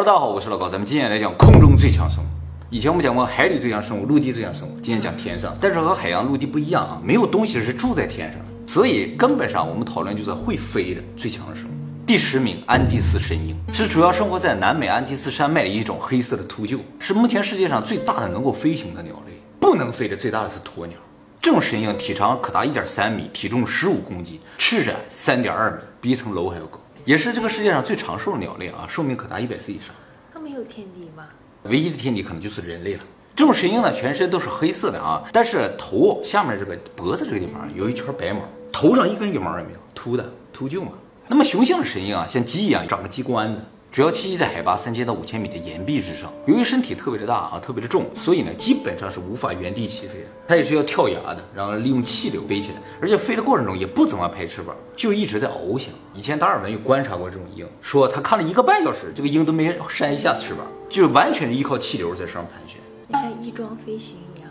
大家好，我是老高，咱们今天来讲空中最强生物。以前我们讲过海里最强生物、陆地最强生物，今天讲天上。但是和海洋、陆地不一样啊，没有东西是住在天上的，所以根本上我们讨论就是会飞的最强的生物。第十名，安第斯神鹰是主要生活在南美安第斯山脉的一种黑色的秃鹫，是目前世界上最大的能够飞行的鸟类。不能飞的最大的是鸵鸟。这种神鹰体长可达一点三米，体重十五公斤，翅展三点二米，比一层楼还要高，也是这个世界上最长寿的鸟类啊，寿命可达一百岁以上。它没有天敌吗？唯一的天敌可能就是人类了。这种神鹰呢，全身都是黑色的啊，但是头下面这个脖子这个地方有一圈白毛，头上一根羽毛也没有，秃的秃鹫嘛。那么雄性的神鹰啊，像鸡一样长个鸡冠子。主要栖息在海拔三千到五千米的岩壁之上。由于身体特别的大啊，特别的重，所以呢，基本上是无法原地起飞的。它也是要跳崖的，然后利用气流飞起来。而且飞的过程中也不怎么拍翅膀，就一直在翱翔。以前达尔文有观察过这种鹰，说他看了一个半小时，这个鹰都没扇一下翅膀，就完全依靠气流在上盘旋。像翼装飞行一样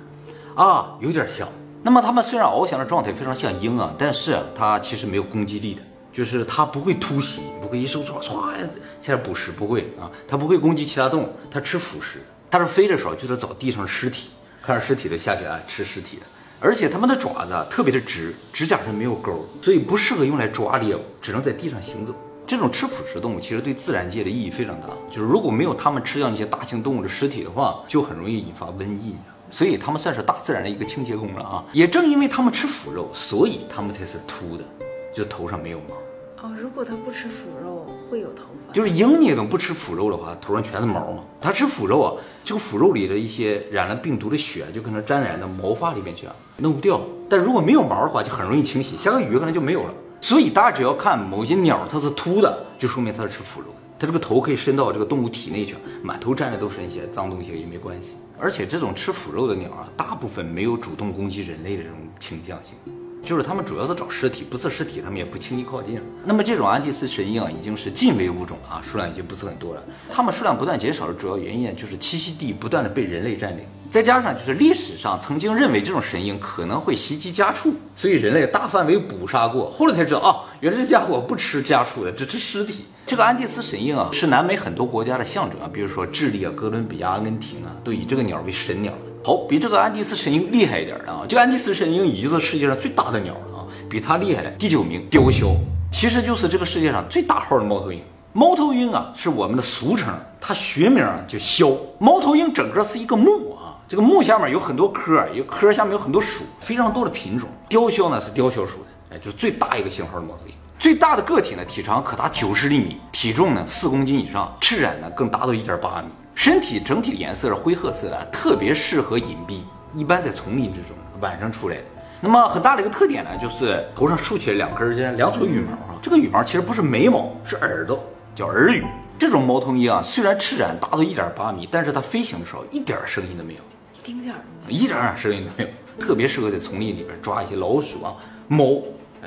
啊，有点像。那么它们虽然翱翔的状态非常像鹰啊，但是它其实没有攻击力的。就是它不会突袭，不会一收唰唰下来捕食，不会啊，它不会攻击其他动物，它吃腐食。但是飞的时候就是找地上的尸体，看着尸体的下去啊，吃尸体的。而且它们的爪子特别的直，指甲上没有钩，所以不适合用来抓猎物，只能在地上行走。这种吃腐食动物其实对自然界的意义非常大，就是如果没有它们吃掉那些大型动物的尸体的话，就很容易引发瘟疫。所以它们算是大自然的一个清洁工了啊。也正因为它们吃腐肉，所以它们才是秃的，就头上没有毛。哦，如果它不吃腐肉，会有头发。就是鹰，你等不吃腐肉的话，头上全是毛嘛。它吃腐肉啊，这个腐肉里的一些染了病毒的血，就可能沾染到毛发里面去啊，弄不掉。但如果没有毛的话，就很容易清洗，下个雨可能就没有了。所以大家只要看某些鸟它是秃的，就说明它是吃腐肉。它这个头可以伸到这个动物体内去，满头沾的都是那些脏东西也没关系。而且这种吃腐肉的鸟啊，大部分没有主动攻击人类的这种倾向性。就是他们主要是找尸体，不是尸体，他们也不轻易靠近。那么这种安第斯神鹰啊，已经是近危物种了啊，数量已经不是很多了。它们数量不断减少的主要原因就是栖息地不断的被人类占领，再加上就是历史上曾经认为这种神鹰可能会袭击家畜，所以人类大范围捕杀过，后来才知道啊，原来这家伙不吃家畜的，只吃尸体。这个安第斯神鹰啊，是南美很多国家的象征啊，比如说智利啊、哥伦比亚、阿根廷啊，都以这个鸟为神鸟。好，比这个安第斯神鹰厉害一点的啊，这个安第斯神鹰已经是世界上最大的鸟了啊，比它厉害的第九名雕鸮，其实就是这个世界上最大号的猫头鹰。猫头鹰啊是我们的俗称，它学名啊叫鸮。猫头鹰整个是一个目啊，这个目下面有很多科，一个科下面有很多属，非常多的品种。雕鸮呢是雕鸮属的，哎，就是最大一个型号的猫头鹰。最大的个体呢，体长可达九十厘米，体重呢四公斤以上，翅展呢更达到一点八米。身体整体的颜色是灰褐色的，特别适合隐蔽，一般在丛林之中，晚上出来的。那么很大的一个特点呢，就是头上竖起来两根这两撮羽毛啊，这个羽毛其实不是眉毛，是耳朵，叫耳羽。这种猫头鹰啊，虽然翅展达到一点八米，但是它飞行的时候一点声音都没有，一丁点儿一点儿声音都没有，特别适合在丛林里边抓一些老鼠啊、猫，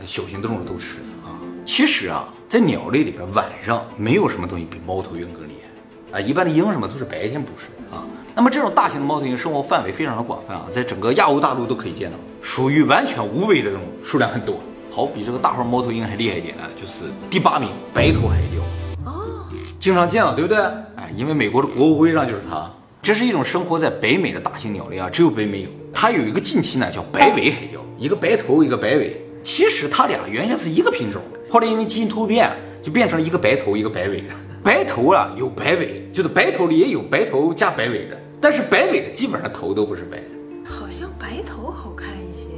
小型动物都吃的啊。其实啊，在鸟类里边，晚上没有什么东西比猫头鹰更厉害。啊，一般的鹰什么都是白天捕食的啊。那么这种大型的猫头鹰生活范围非常的广泛啊，在整个亚欧大陆都可以见到，属于完全无尾的这种，数量很多。好，比这个大号猫头鹰还厉害一点呢，就是第八名白头海雕。哦，经常见到，对不对？哎，因为美国的国徽上就是它。这是一种生活在北美的大型鸟类啊，只有北美有。它有一个近亲呢，叫白尾海雕，一个白头，一个白尾。其实它俩原先是一个品种，后来因为基因突变，就变成了一个白头，一个白尾的。白头啊有白尾，就是白头里也有白头加白尾的，但是白尾的基本上头都不是白的，好像白头好看一些。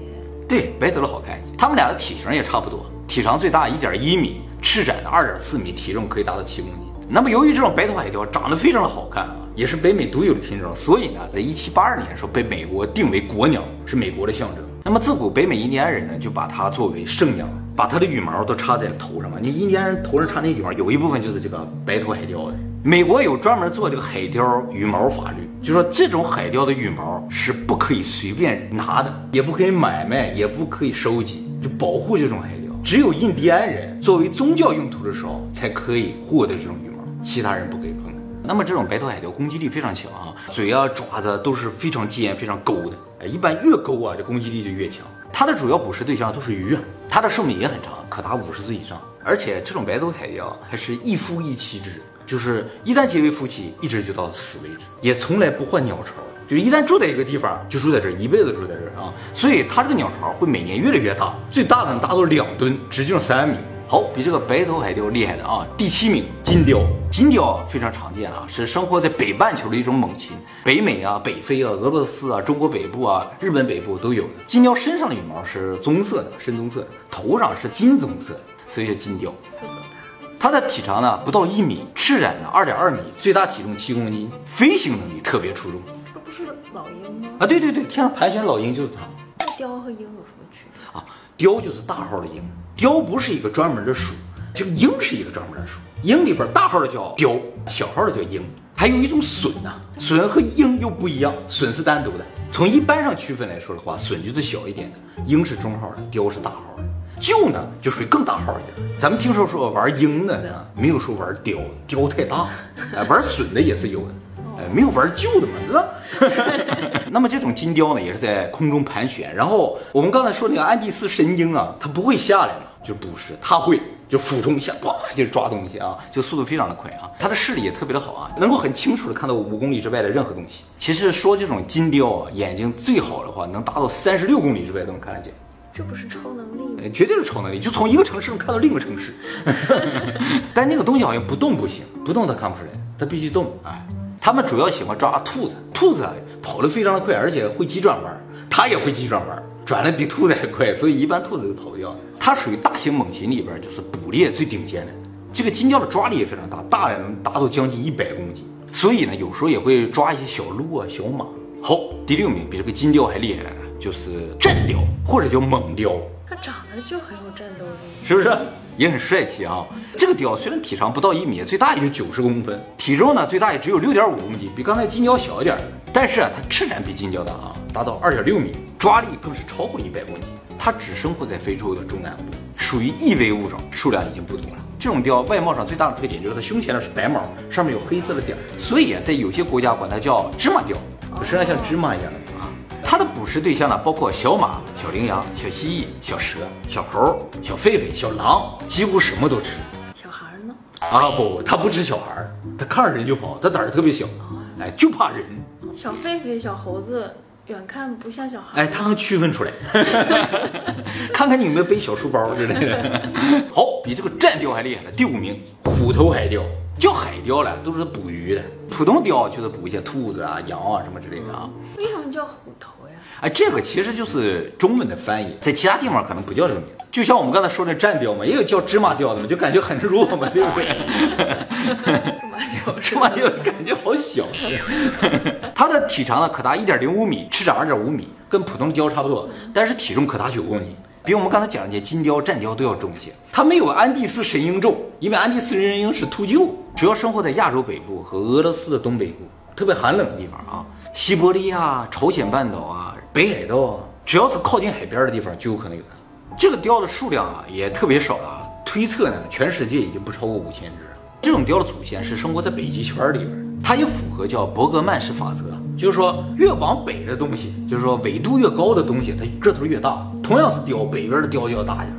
对，白头的好看一些。它们俩的体型也差不多，体长最大一点一米，翅展的二点四米，体重可以达到七公斤。那么由于这种白头海雕长得非常的好看啊，也是北美独有的品种，所以呢，在一七八二年的时候被美国定为国鸟，是美国的象征。那么自古北美印第安人呢，就把它作为圣鸟。把它的羽毛都插在头上嘛？你印第安人头上插那羽毛，有一部分就是这个白头海雕的。美国有专门做这个海雕羽毛法律，就说这种海雕的羽毛是不可以随便拿的，也不可以买卖，也不可以收集，就保护这种海雕。只有印第安人作为宗教用途的时候才可以获得这种羽毛，其他人不可以碰。那么这种白头海雕攻击力非常强啊，嘴啊爪子都是非常尖、非常勾的。哎，一般越勾啊，这攻击力就越强。它的主要捕食对象都是鱼啊，它的寿命也很长，可达五十岁以上。而且这种白头海雕还是一夫一妻制，就是一旦结为夫妻，一直就到死为止，也从来不换鸟巢。就一旦住在一个地方，就住在这，一辈子住在这儿啊。所以它这个鸟巢会每年越来越大，最大的能达到两吨，直径三米。好，比这个白头海雕厉害的啊！第七名金雕，金雕非常常见啊，是生活在北半球的一种猛禽，北美啊、北非啊、俄罗斯啊、中国北部啊、日本北部都有的。金雕身上的羽毛是棕色的，深棕色的，头上是金棕色的，所以叫金雕。它的体长呢不到一米，翅展呢二点二米，最大体重七公斤，飞行能力特别出众这不是老鹰吗？啊！对对对，天上盘旋老鹰就是它那雕和鹰有什么区别？啊。雕就是大号的鹰，雕不是一个专门的属，这个鹰是一个专门的属。鹰里边大号的叫雕，小号的叫鹰。还有一种隼呐、隼和鹰又不一样，隼是单独的。从一般上区分来说的话，隼就是小一点的，鹰是中号的，雕是大号的。鹫呢就属于更大号一点。咱们听说说玩鹰的呢，没有说玩雕，雕太大。哎，玩隼的也是有的，哎，没有玩鹫的嘛，是吧？那么这种金雕呢，也是在空中盘旋。然后我们刚才说那个安第斯神鹰啊，它不会下来嘛，就不是，它会就俯冲一下，哇，就抓东西啊，就速度非常的快啊。它的视力也特别的好啊，能够很清楚的看到五公里之外的任何东西。其实说这种金雕啊，眼睛最好的话，能达到三十六公里之外都能看得见。这不是超能力绝对是超能力，就从一个城市能看到另一个城市。但那个东西好像不动不行，不动它看不出来，它必须动。哎，他们主要喜欢抓兔子，兔子啊跑得非常的快，而且会急转弯，它也会急转弯，转的比兔子还快，所以一般兔子都跑不掉。它属于大型猛禽里边就是捕猎最顶尖的。这个金雕的抓力也非常大，大的能达到将近一百公斤，所以呢，有时候也会抓一些小鹿啊、小马。好，第六名比这个金雕还厉害的呢，就是战雕或者叫猛雕。它长得就很有战斗力。是不是？也很帅气啊！这个雕虽然体长不到一米，最大也就九十公分，体重呢最大也只有六点五公斤，比刚才金雕小一点儿。但是啊，它翅展比金雕大啊，达到二点六米，抓力更是超过一百公斤。它只生活在非洲的中南部，属于易危物种，数量已经不多了。这种雕外貌上最大的特点就是它胸前的是白毛，上面有黑色的点儿，所以啊，在有些国家管它叫芝麻雕，身上像芝麻一样的啊。它的捕食对象呢，包括小马、小羚羊、小蜥蜴、小蛇、小猴、小狒狒、小狼，几乎什么都吃。小孩儿呢？啊不，它不吃小孩儿，它看着人就跑，它胆儿特别小，哎，就怕人，小狒狒、小猴子，远看不像小孩。哎，它能区分出来，看看你有没有背小书包之类的。好，比这个战雕还厉害了，第五名，虎头海雕。叫海雕了，都是捕鱼的。普通雕就是捕一些兔子啊、羊啊什么之类的啊。为什么叫虎头呀？哎，这个其实就是中文的翻译，在其他地方可能不叫这个名字。就像我们刚才说的战雕嘛，也有叫芝麻雕的嘛，就感觉很弱嘛，对不对？这么牛芝麻雕感觉好小。它的体长呢可达一点零五米，翅长二点五米，跟普通雕差不多，但是体重可达九公斤。比我们刚才讲的这些金雕、战雕都要重一些。它没有安第斯神鹰重，因为安第斯神鹰是秃鹫，主要生活在亚洲北部和俄罗斯的东北部，特别寒冷的地方啊，西伯利亚、朝鲜半岛啊、北海道啊，只要是靠近海边的地方就有可能有它。这个雕的数量啊也特别少了啊，推测呢全世界已经不超过五千只了。这种雕的祖先是生活在北极圈里边，它也符合叫伯格曼氏法则，就是说越往北的东西，就是说纬度越高的东西，它个头越大。同样是雕，北边的雕就要大一点，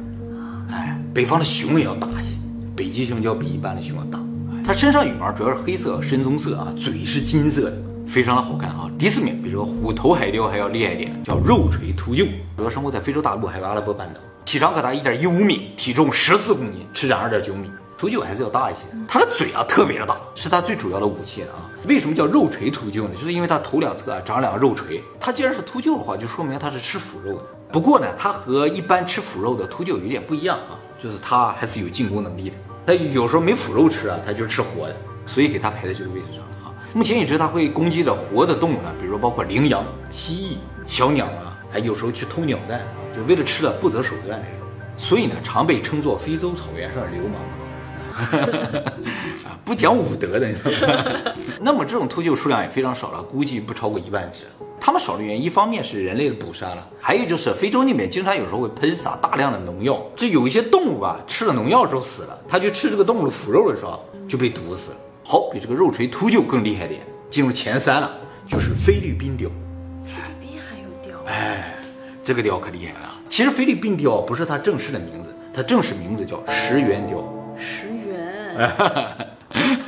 哎，北方的熊也要大一些，北极熊就要比一般的熊要大。它身上羽毛主要是黑色、深棕色啊，嘴是金色的，非常的好看啊。第四名比这个虎头海雕还要厉害一点，叫肉锤秃鹫，主要生活在非洲大陆还有阿拉伯半岛，体长可达一点一五米，体重十四公斤，翅长二点九米。秃鹫还是要大一些，它的嘴啊特别的大，是它最主要的武器啊。为什么叫肉锤秃鹫呢？就是因为它头两侧啊长两个肉锤。它既然是秃鹫的话，就说明它是吃腐肉的。不过呢，它和一般吃腐肉的秃鹫有点不一样啊，就是它还是有进攻能力的。它有时候没腐肉吃啊，它就吃活的，所以给它排在这个位置上。目前已知它会攻击的活的动物呢，比如说包括羚羊、蜥蜴、小鸟啊，还有时候去偷鸟蛋啊，就为了吃了不择手段那种。所以呢，常被称作非洲草原上的流氓。啊，不讲武德的，你知道吗？那么这种秃鹫数量也非常少了，估计不超过一万只。它们少的原因，一方面是人类的捕杀了，还有就是非洲那边经常有时候会喷洒大量的农药，这有一些动物吧，吃了农药之后死了，它去吃这个动物的腐肉的时候就被毒死了。好，比这个肉锤秃鹫更厉害点，进入前三了，就是菲律宾雕。菲律宾还有雕？哎，这个雕可厉害了。其实菲律宾雕不是它正式的名字，它正式名字叫石原雕。石原，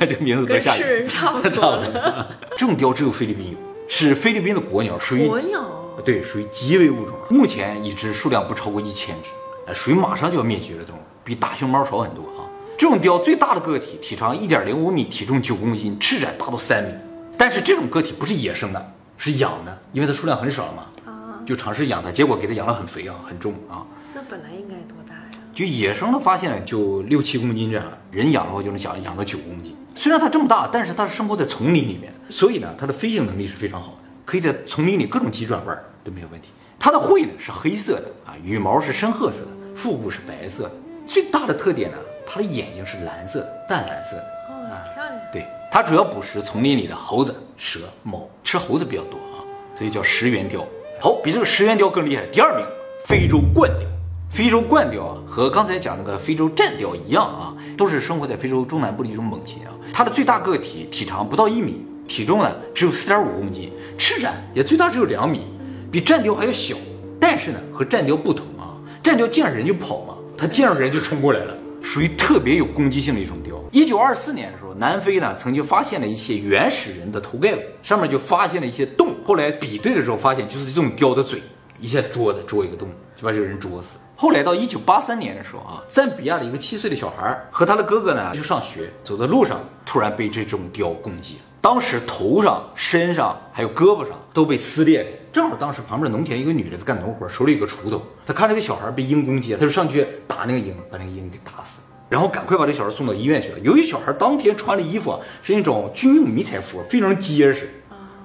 这个名字多吓人。差不差多不多。这种雕只有菲律宾有，是菲律宾的国鸟，属于国鸟对，属于极危物种。目前已知数量不超过一千只，呃属于马上就要灭绝的动物，比大熊猫少很多啊。这种雕最大的个体体长一点零五米，体重九公斤，翅展达到三米。但是这种个体不是野生的，是养的，因为它数量很少嘛，啊，就尝试养它，结果给它养得很肥啊，很重啊。那本来应该多大呀？就野生的发现呢，就六七公斤这样，人养的话就能养养到九公斤。虽然它这么大，但是它是生活在丛林里面，所以呢，它的飞行能力是非常好的，可以在丛林里各种急转弯儿都没有问题。它的喙呢是黑色的啊，羽毛是深褐色的，腹部是白色的。最大的特点呢，它的眼睛是蓝色的，淡蓝色的。哦，漂亮。对，它主要捕食丛林里的猴子、蛇、猫，吃猴子比较多啊，所以叫食猿雕。好，比这个食猿雕更厉害，第二名，非洲冠雕。非洲冠雕啊，和刚才讲那个非洲战雕一样啊，都是生活在非洲中南部的一种猛禽啊。它的最大个体体长不到一米，体重呢只有四点五公斤，翅展也最大只有两米，比战雕还要小。但是呢，和战雕不同啊，战雕见着人就跑嘛，它见着人就冲过来了。属于特别有攻击性的一种雕。一九二四年的时候，南非呢曾经发现了一些原始人的头盖骨，上面就发现了一些洞。后来比对的时候，发现就是这种雕的嘴，一下啄的啄一个洞，就把这个人啄死。后来到一九八三年的时候啊，赞比亚的一个七岁的小孩和他的哥哥呢去上学，走在路上突然被这种雕攻击了。当时头上、身上还有胳膊上都被撕裂了。正好当时旁边的农田一个女的在干农活，手里有个锄头，她看这个小孩被鹰攻击，她就上去打那个鹰，把那个鹰给打死，然后赶快把这小孩送到医院去了。由于小孩当天穿的衣服啊是那种军用迷彩服，非常结实，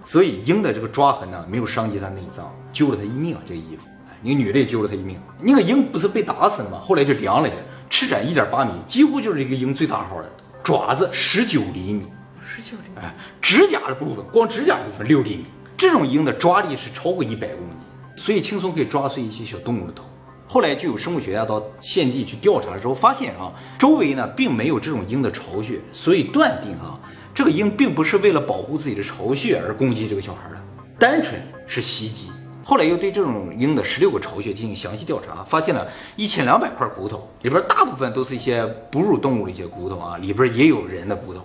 所以鹰的这个抓痕呢没有伤及他内脏，救了他一命啊！这个衣服，哎那个女的也救了他一命。那个鹰不是被打死了吗？后来就量了一下，翅展一点八米，几乎就是这个鹰最大号的，爪子十九厘米。十九厘米，哎，指甲的部分，光指甲部分六厘米，这种鹰的抓力是超过一百公斤，所以轻松可以抓碎一些小动物的头。后来就有生物学家到现地去调查之后，发现啊，周围呢并没有这种鹰的巢穴，所以断定啊，这个鹰并不是为了保护自己的巢穴而攻击这个小孩的，单纯是袭击。后来又对这种鹰的十六个巢穴进行详细调查，发现了一千两百块骨头，里边大部分都是一些哺乳动物的一些骨头啊，里边也有人的骨头。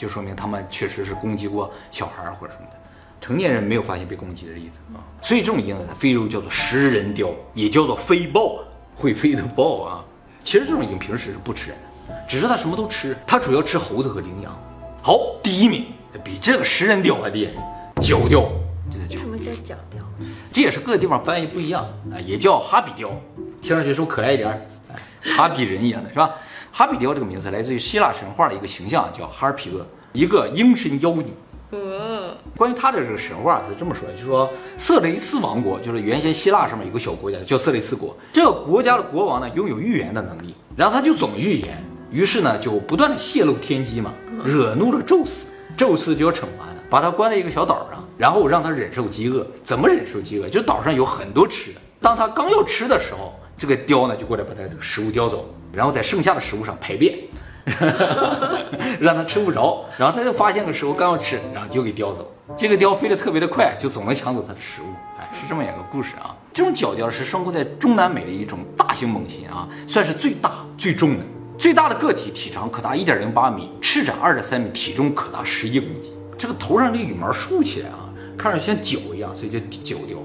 啊，就说明他们确实是攻击过小孩儿或者什么的，成年人没有发现被攻击的例子啊。所以这种鹰呢，在非洲叫做食人雕，也叫做飞豹啊，会飞的豹啊。其实这种鹰平时是不吃人的，只是它什么都吃，它主要吃猴子和羚羊。好，第一名比这个食人雕还厉害，角雕，这个角什么叫角雕？这也是各个地方翻译不一样啊，也叫哈比雕，听上去是不是可爱一点哈比人一样的是吧？哈比雕这个名字来自于希腊神话的一个形象，叫哈尔皮厄，一个鹰身妖女。呃，关于他的这个神话是这么说的，就是说色雷斯王国，就是原先希腊上面有个小国家叫色雷斯国，这个国家的国王呢拥有预言的能力，然后他就总预言，于是呢就不断的泄露天机嘛，惹怒了宙斯，宙斯就要惩罚他，把他关在一个小岛上，然后让他忍受饥饿。怎么忍受饥饿？就岛上有很多吃的，当他刚要吃的时候，这个雕呢就过来把他这个食物叼走，然后在剩下的食物上排便。让他吃不着，然后他就发现个食物刚要吃，然后就给叼走。这个雕飞得特别的快，就总能抢走它的食物。哎，是这么一个故事啊。这种角雕是生活在中南美的一种大型猛禽啊，算是最大最重的。最大的个体体长可达一点零八米，翅展二点三米，体重可达十一公斤。这个头上这羽毛竖起来啊，看着像角一样，所以叫角雕。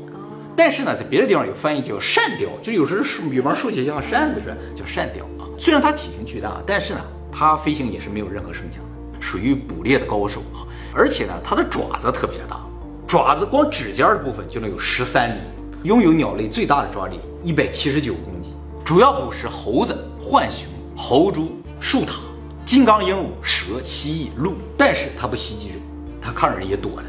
但是呢，在别的地方有翻译叫扇雕，就有时候羽毛竖起来像扇子似的，叫扇雕。虽然它体型巨大，但是呢，它飞行也是没有任何声响的，属于捕猎的高手啊。而且呢，它的爪子特别的大，爪子光指尖的部分就能有十三厘米，拥有鸟类最大的抓力一百七十九公斤，主要捕食猴子、浣熊、猴猪、树獭、金刚鹦鹉、蛇、蜥蜴、鹿，但是它不袭击人，它看着人也躲了。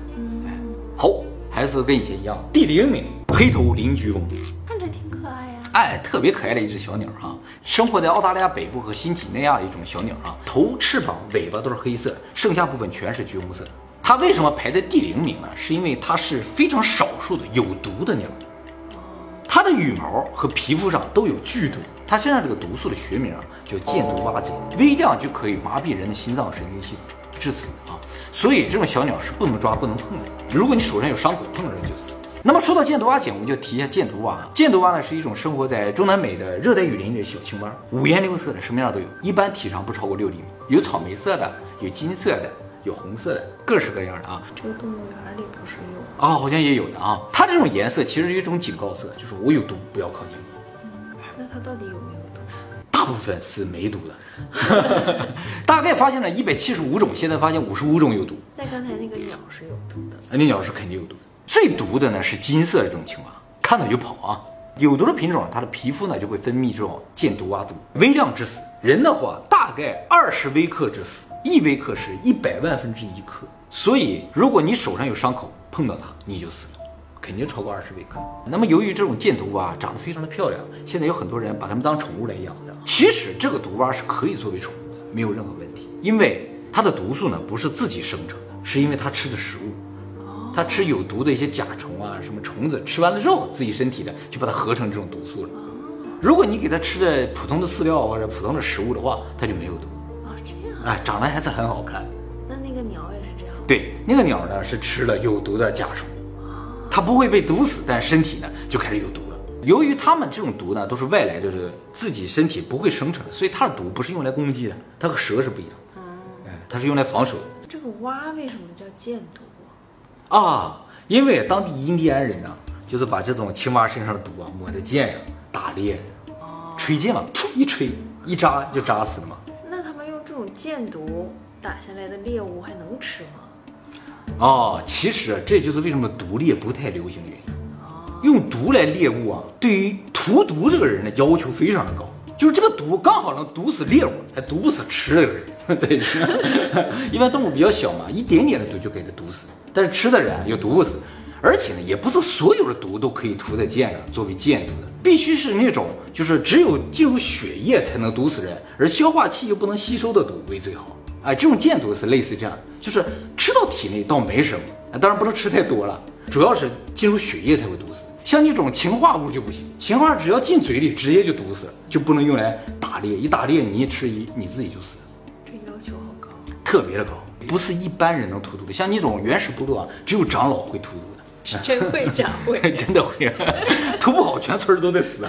哎，好，还是跟以前一样，第零名黑头邻居翁。看着挺可爱呀。哎，特别可爱的一只小鸟啊，生活在澳大利亚北部和新几内亚的一种小鸟啊，头、翅膀、尾巴都是黑色，剩下部分全是橘红色。它为什么排在第零名呢？是因为它是非常少数的有毒的鸟。它的羽毛和皮肤上都有剧毒，它身上这个毒素的学名啊叫箭毒蛙贼，微量就可以麻痹人的心脏神经系统，致死啊。所以这种小鸟是不能抓、不能碰的。如果你手上有伤口碰着就死。那么说到箭毒蛙碱，我们就提一下箭毒蛙。箭毒蛙呢是一种生活在中南美的热带雨林里的小青蛙，五颜六色的，什么样都有，一般体长不超过六厘米，有草莓色的，有金色的，有红色的，各式各样的啊。这个动物园里不是有？啊，好像也有的啊。它这种颜色其实是一种警告色，就是我有毒，不要靠近我。那它到底有没有毒？大部分是没毒的，大概发现了一百七十五种，现在发现五十五种有毒。那刚才那个鸟是有毒的，那鸟是肯定有毒的。最毒的呢是金色的这种青蛙，看到就跑啊。有毒的品种，它的皮肤呢就会分泌这种箭毒蛙毒，微量致死。人的话大概二十微克致死，一微克是一百万分之一克。所以如果你手上有伤口，碰到它你就死了，肯定超过二十微克。那么由于这种箭毒蛙长得非常的漂亮，现在有很多人把它们当宠物来养的。其实这个毒蛙是可以作为宠物的，没有任何问题，因为它的毒素呢不是自己生成的，是因为它吃的食物。它吃有毒的一些甲虫啊，什么虫子，吃完了之后，自己身体的就把它合成这种毒素了。如果你给它吃的普通的饲料或者普通的食物的话，它就没有毒。啊，这样。啊，长得还是很好看。那那个鸟也是这样。对，那个鸟呢是吃了有毒的甲虫，它不会被毒死，但身体呢就开始有毒了。由于它们这种毒呢都是外来，就是自己身体不会生成的，所以它的毒不是用来攻击的，它和蛇是不一样的。哎，它是用来防守的。这个蛙为什么叫箭毒？啊，因为当地印第安人呢，就是把这种青蛙身上的毒啊抹在箭上打猎，吹箭嘛，噗一吹一扎就扎死了嘛。那他们用这种箭毒打下来的猎物还能吃吗？哦，其实这就是为什么毒猎不太流行的原因。用毒来猎物啊，对于屠毒这个人的要求非常的高，就是这个毒刚好能毒死猎物，还毒不死吃这个人。对，一般动物比较小嘛，一点点的毒就给它毒死。但是吃的人有毒不死，而且呢，也不是所有的毒都可以涂在箭上作为箭毒的，必须是那种就是只有进入血液才能毒死人，而消化器又不能吸收的毒为最好。哎，这种箭毒是类似这样，就是吃到体内倒没什么，当然不能吃太多了，主要是进入血液才会毒死。像那种氰化物就不行，氰化只要进嘴里直接就毒死了，就不能用来打猎，一打猎你一吃一你自己就死了。这要求好高，特别的高，不是一般人能涂毒的。像你这种原始部落啊，只有长老会涂毒的，真会假会，真的会，涂不好全村都得死。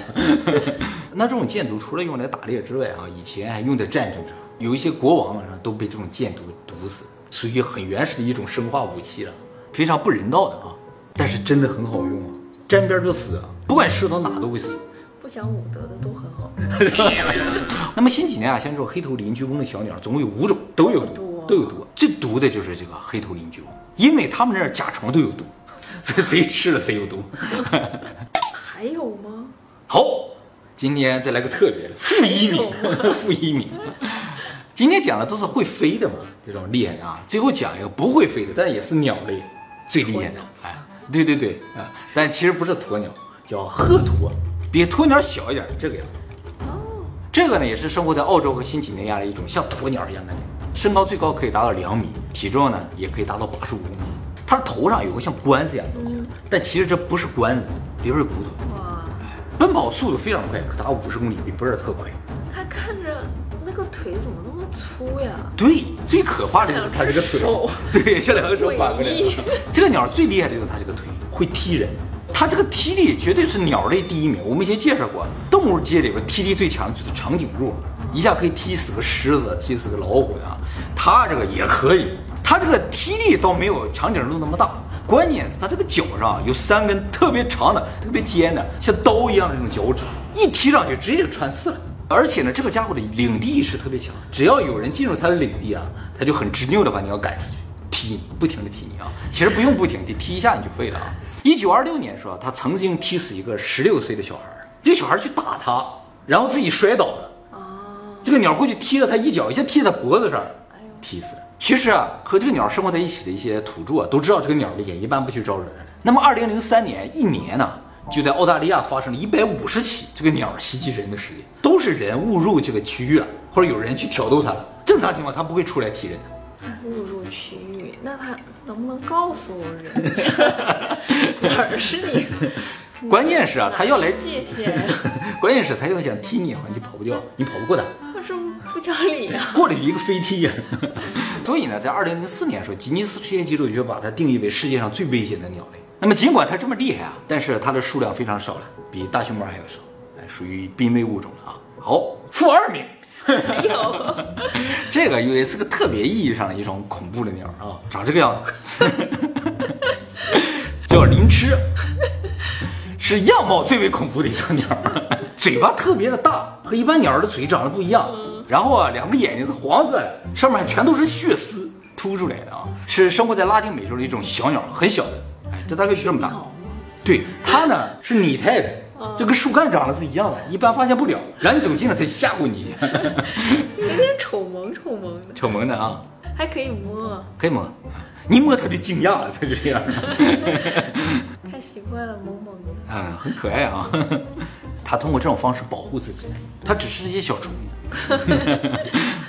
那这种箭毒除了用来打猎之外啊，以前还用在战争上，有一些国王啊都被这种箭毒毒死，属于很原始的一种生化武器了，非常不人道的啊。但是真的很好用啊，沾边就死，不管射到哪都会死。不讲武德的都很好。那么近几年啊，像这种黑头邻居翁的小鸟，总共有五种，都有毒，都有毒。最毒的就是这个黑头邻居翁，因为他们那儿甲虫都有毒，所以谁吃了谁有毒。还有吗？好，今天再来个特别的，负一名，负一名。今天讲的都是会飞的嘛，这种厉害啊。最后讲一个不会飞的，但也是鸟类最厉害的。哎，对对对啊，但其实不是鸵鸟，叫鹤鸵，比鸵鸟小一点，这个样子。这个呢，也是生活在澳洲和新几内亚的一种像鸵鸟一样的鸟，身高最高可以达到两米，体重呢也可以达到八十五公斤。它的头上有个像冠子一样的东西，但其实这不是冠子，里边是骨头。哇，奔跑速度非常快，可达五十公里，比博尔特快。它看着那个腿怎么那么粗呀？对，最可怕的就是它这个腿，对，像两个手反过来。这个鸟最厉害的就是它这个腿会踢人，它这个踢力绝对是鸟类第一名。我们以前介绍过，动物界里边踢力最强就是长颈鹿，一下可以踢死个狮子，踢死个老虎的啊。它这个也可以，它这个踢力倒没有长颈鹿那么大，关键是它这个脚上有三根特别长的、特别尖的，像刀一样的这种脚趾，一踢上去直接就穿刺了。而且呢，这个家伙的领地意识特别强，只要有人进入他的领地啊，他就很执拗的把你要赶出去，踢你，不停的踢你啊。其实不用不停地踢一下你就废了啊。一九二六年的时候，他曾经踢死一个十六岁的小孩儿，这小孩去打他，然后自己摔倒了，这个鸟过去踢了他一脚，一下踢在他脖子上，踢死了。其实啊，和这个鸟生活在一起的一些土著啊，都知道这个鸟厉害，一般不去招惹它。那么二零零三年一年呢，就在澳大利亚发生了一百五十起这个鸟袭击人的事件，都是人误入这个区域了，或者有人去挑逗它了。正常情况，它不会出来踢人的。误入区域，那它能不能告诉人家哪儿是你？关键是啊，它要来界限？关键是它要想踢你啊，你就跑不掉，你跑不过它。不讲理啊、过了一个飞踢呀。所以呢，在二零零四年的时候，吉尼斯世界纪录就把它定义为世界上最危险的鸟类。那么尽管它这么厉害啊，但是它的数量非常少了，比大熊猫还要少，哎，属于濒危物种了啊。好，负二名，没有，这个也是个特别意义上的一种恐怖的鸟啊，长这个样子，叫林痴，是样貌最为恐怖的一种鸟，嘴巴特别的大，和一般鸟儿的嘴长得不一样。然后啊，两个眼睛是黄色的，上面全都是血丝凸出来的啊，是生活在拉丁美洲的一种小鸟，很小的，哎，这大概就这么大。对，它呢是拟态的，就跟树干长得是一样的，一般发现不了。然后你走近了，它吓唬你，有点丑萌丑萌的，丑萌的啊，还可以摸，可以摸，你摸它就惊讶了，它就这样，太习惯了，萌萌的。啊，很可爱啊。他通过这种方式保护自己，他只吃这些小虫子。